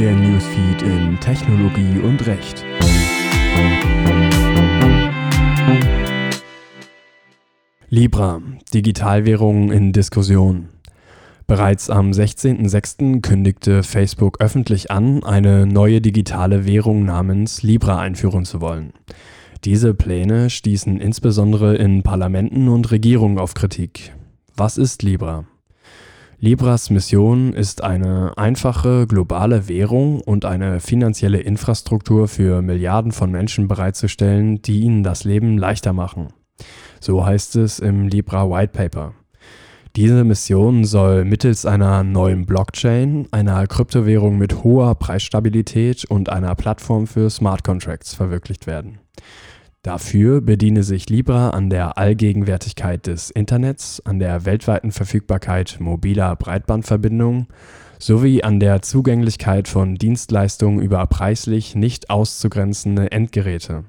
der Newsfeed in Technologie und Recht. Libra, Digitalwährungen in Diskussion. Bereits am 16.06. kündigte Facebook öffentlich an, eine neue digitale Währung namens Libra einführen zu wollen. Diese Pläne stießen insbesondere in Parlamenten und Regierungen auf Kritik. Was ist Libra? Libras Mission ist eine einfache globale Währung und eine finanzielle Infrastruktur für Milliarden von Menschen bereitzustellen, die ihnen das Leben leichter machen. So heißt es im Libra White Paper. Diese Mission soll mittels einer neuen Blockchain, einer Kryptowährung mit hoher Preisstabilität und einer Plattform für Smart Contracts verwirklicht werden. Dafür bediene sich Libra an der Allgegenwärtigkeit des Internets, an der weltweiten Verfügbarkeit mobiler Breitbandverbindungen sowie an der Zugänglichkeit von Dienstleistungen über preislich nicht auszugrenzende Endgeräte.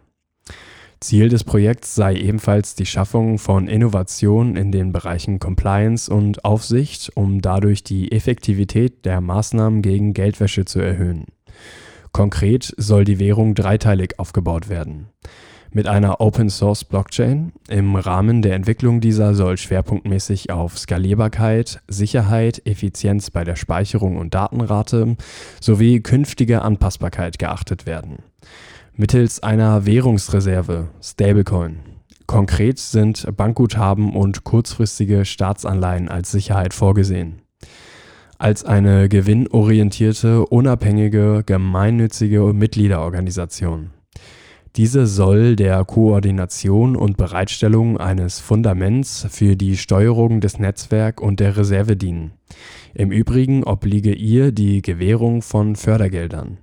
Ziel des Projekts sei ebenfalls die Schaffung von Innovationen in den Bereichen Compliance und Aufsicht, um dadurch die Effektivität der Maßnahmen gegen Geldwäsche zu erhöhen. Konkret soll die Währung dreiteilig aufgebaut werden mit einer Open-Source-Blockchain. Im Rahmen der Entwicklung dieser soll schwerpunktmäßig auf Skalierbarkeit, Sicherheit, Effizienz bei der Speicherung und Datenrate sowie künftige Anpassbarkeit geachtet werden. Mittels einer Währungsreserve, Stablecoin. Konkret sind Bankguthaben und kurzfristige Staatsanleihen als Sicherheit vorgesehen als eine gewinnorientierte, unabhängige, gemeinnützige Mitgliederorganisation. Diese soll der Koordination und Bereitstellung eines Fundaments für die Steuerung des Netzwerks und der Reserve dienen. Im Übrigen obliege ihr die Gewährung von Fördergeldern.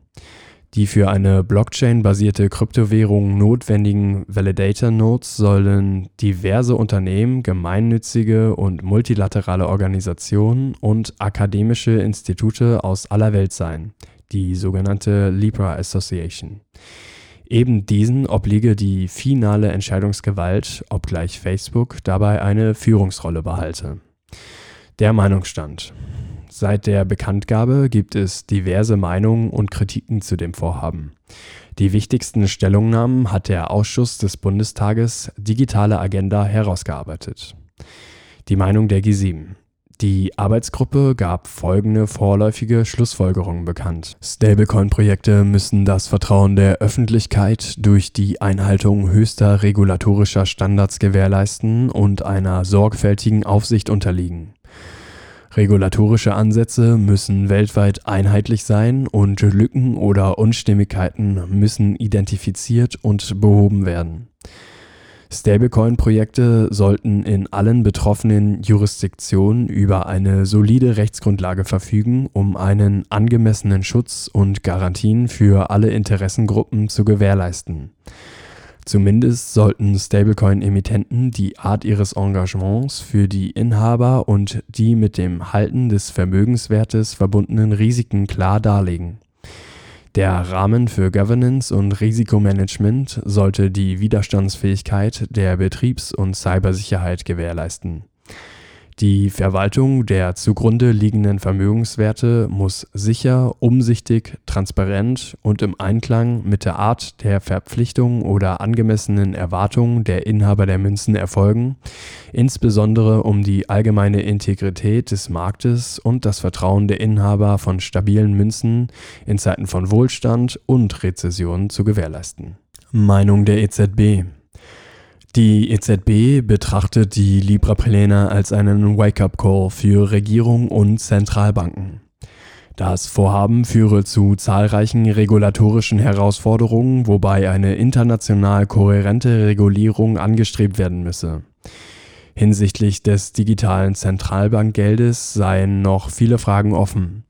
Die für eine Blockchain-basierte Kryptowährung notwendigen Validator Nodes sollen diverse Unternehmen, gemeinnützige und multilaterale Organisationen und akademische Institute aus aller Welt sein, die sogenannte Libra Association. Eben diesen obliege die finale Entscheidungsgewalt, obgleich Facebook dabei eine Führungsrolle behalte. Der Meinungsstand. Seit der Bekanntgabe gibt es diverse Meinungen und Kritiken zu dem Vorhaben. Die wichtigsten Stellungnahmen hat der Ausschuss des Bundestages Digitale Agenda herausgearbeitet. Die Meinung der G7. Die Arbeitsgruppe gab folgende vorläufige Schlussfolgerungen bekannt. Stablecoin-Projekte müssen das Vertrauen der Öffentlichkeit durch die Einhaltung höchster regulatorischer Standards gewährleisten und einer sorgfältigen Aufsicht unterliegen. Regulatorische Ansätze müssen weltweit einheitlich sein und Lücken oder Unstimmigkeiten müssen identifiziert und behoben werden. Stablecoin-Projekte sollten in allen betroffenen Jurisdiktionen über eine solide Rechtsgrundlage verfügen, um einen angemessenen Schutz und Garantien für alle Interessengruppen zu gewährleisten. Zumindest sollten Stablecoin-Emittenten die Art ihres Engagements für die Inhaber und die mit dem Halten des Vermögenswertes verbundenen Risiken klar darlegen der Rahmen für Governance und Risikomanagement sollte die Widerstandsfähigkeit der Betriebs und Cybersicherheit gewährleisten die Verwaltung der zugrunde liegenden Vermögenswerte muss sicher, umsichtig, transparent und im Einklang mit der Art der Verpflichtung oder angemessenen Erwartungen der Inhaber der Münzen erfolgen, insbesondere um die allgemeine Integrität des Marktes und das Vertrauen der Inhaber von stabilen Münzen in Zeiten von Wohlstand und Rezession zu gewährleisten. Meinung der EZB die EZB betrachtet die Libra-Pläne als einen Wake-up-Call für Regierung und Zentralbanken. Das Vorhaben führe zu zahlreichen regulatorischen Herausforderungen, wobei eine international kohärente Regulierung angestrebt werden müsse. Hinsichtlich des digitalen Zentralbankgeldes seien noch viele Fragen offen.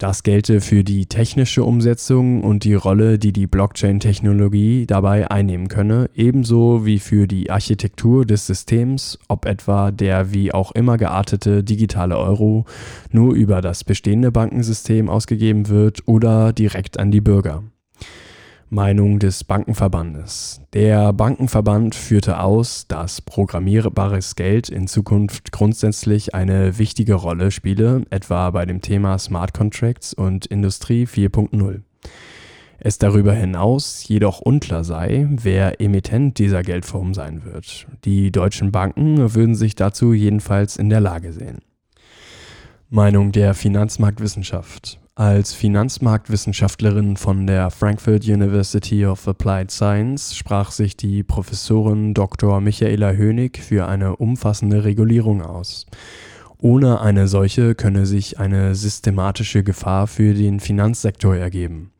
Das gelte für die technische Umsetzung und die Rolle, die die Blockchain-Technologie dabei einnehmen könne, ebenso wie für die Architektur des Systems, ob etwa der wie auch immer geartete digitale Euro nur über das bestehende Bankensystem ausgegeben wird oder direkt an die Bürger. Meinung des Bankenverbandes. Der Bankenverband führte aus, dass programmierbares Geld in Zukunft grundsätzlich eine wichtige Rolle spiele, etwa bei dem Thema Smart Contracts und Industrie 4.0. Es darüber hinaus jedoch unklar sei, wer Emittent dieser Geldform sein wird. Die deutschen Banken würden sich dazu jedenfalls in der Lage sehen. Meinung der Finanzmarktwissenschaft. Als Finanzmarktwissenschaftlerin von der Frankfurt University of Applied Science sprach sich die Professorin Dr. Michaela Hönig für eine umfassende Regulierung aus. Ohne eine solche könne sich eine systematische Gefahr für den Finanzsektor ergeben.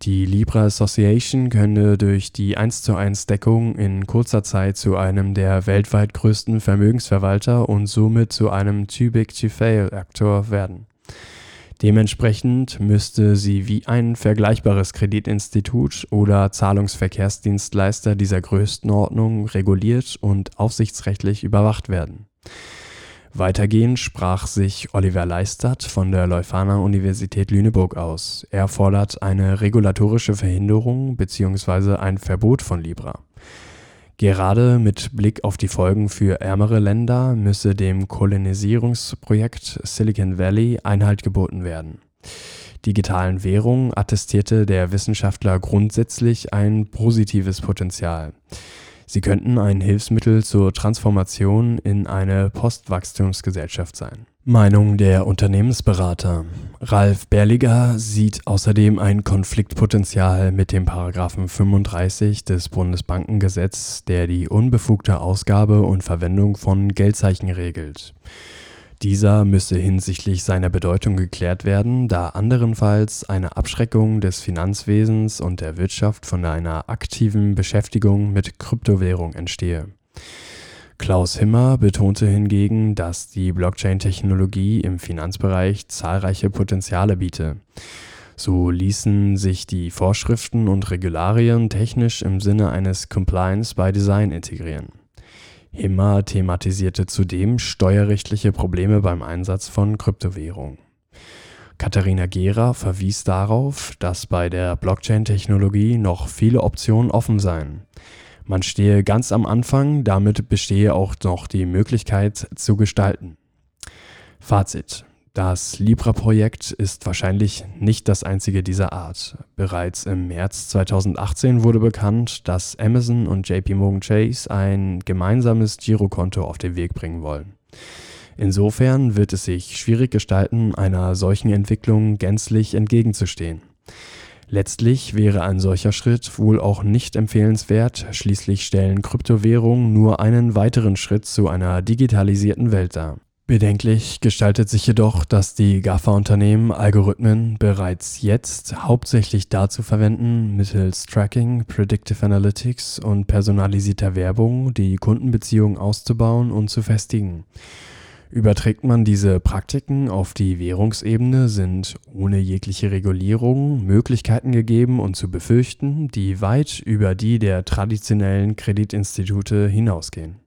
Die Libra Association könne durch die 1 zu 1 Deckung in kurzer Zeit zu einem der weltweit größten Vermögensverwalter und somit zu einem Too Big to Fail Aktor werden. Dementsprechend müsste sie wie ein vergleichbares Kreditinstitut oder Zahlungsverkehrsdienstleister dieser Größenordnung reguliert und aufsichtsrechtlich überwacht werden. Weitergehend sprach sich Oliver Leistert von der Leuphana Universität Lüneburg aus. Er fordert eine regulatorische Verhinderung bzw. ein Verbot von Libra. Gerade mit Blick auf die Folgen für ärmere Länder müsse dem Kolonisierungsprojekt Silicon Valley Einhalt geboten werden. Digitalen Währungen attestierte der Wissenschaftler grundsätzlich ein positives Potenzial. Sie könnten ein Hilfsmittel zur Transformation in eine Postwachstumsgesellschaft sein. Meinung der Unternehmensberater. Ralf Berliger sieht außerdem ein Konfliktpotenzial mit dem Paragraphen 35 des Bundesbankengesetz, der die unbefugte Ausgabe und Verwendung von Geldzeichen regelt. Dieser müsse hinsichtlich seiner Bedeutung geklärt werden, da anderenfalls eine Abschreckung des Finanzwesens und der Wirtschaft von einer aktiven Beschäftigung mit Kryptowährung entstehe. Klaus Himmer betonte hingegen, dass die Blockchain-Technologie im Finanzbereich zahlreiche Potenziale biete. So ließen sich die Vorschriften und Regularien technisch im Sinne eines Compliance by Design integrieren. Himmer thematisierte zudem steuerrechtliche Probleme beim Einsatz von Kryptowährungen. Katharina Gera verwies darauf, dass bei der Blockchain-Technologie noch viele Optionen offen seien. Man stehe ganz am Anfang, damit bestehe auch noch die Möglichkeit zu gestalten. Fazit. Das Libra-Projekt ist wahrscheinlich nicht das einzige dieser Art. Bereits im März 2018 wurde bekannt, dass Amazon und JP Morgan Chase ein gemeinsames Girokonto auf den Weg bringen wollen. Insofern wird es sich schwierig gestalten, einer solchen Entwicklung gänzlich entgegenzustehen. Letztlich wäre ein solcher Schritt wohl auch nicht empfehlenswert, schließlich stellen Kryptowährungen nur einen weiteren Schritt zu einer digitalisierten Welt dar. Bedenklich gestaltet sich jedoch, dass die GAFA-Unternehmen Algorithmen bereits jetzt hauptsächlich dazu verwenden, mittels Tracking, Predictive Analytics und personalisierter Werbung die Kundenbeziehungen auszubauen und zu festigen. Überträgt man diese Praktiken auf die Währungsebene, sind ohne jegliche Regulierung Möglichkeiten gegeben und zu befürchten, die weit über die der traditionellen Kreditinstitute hinausgehen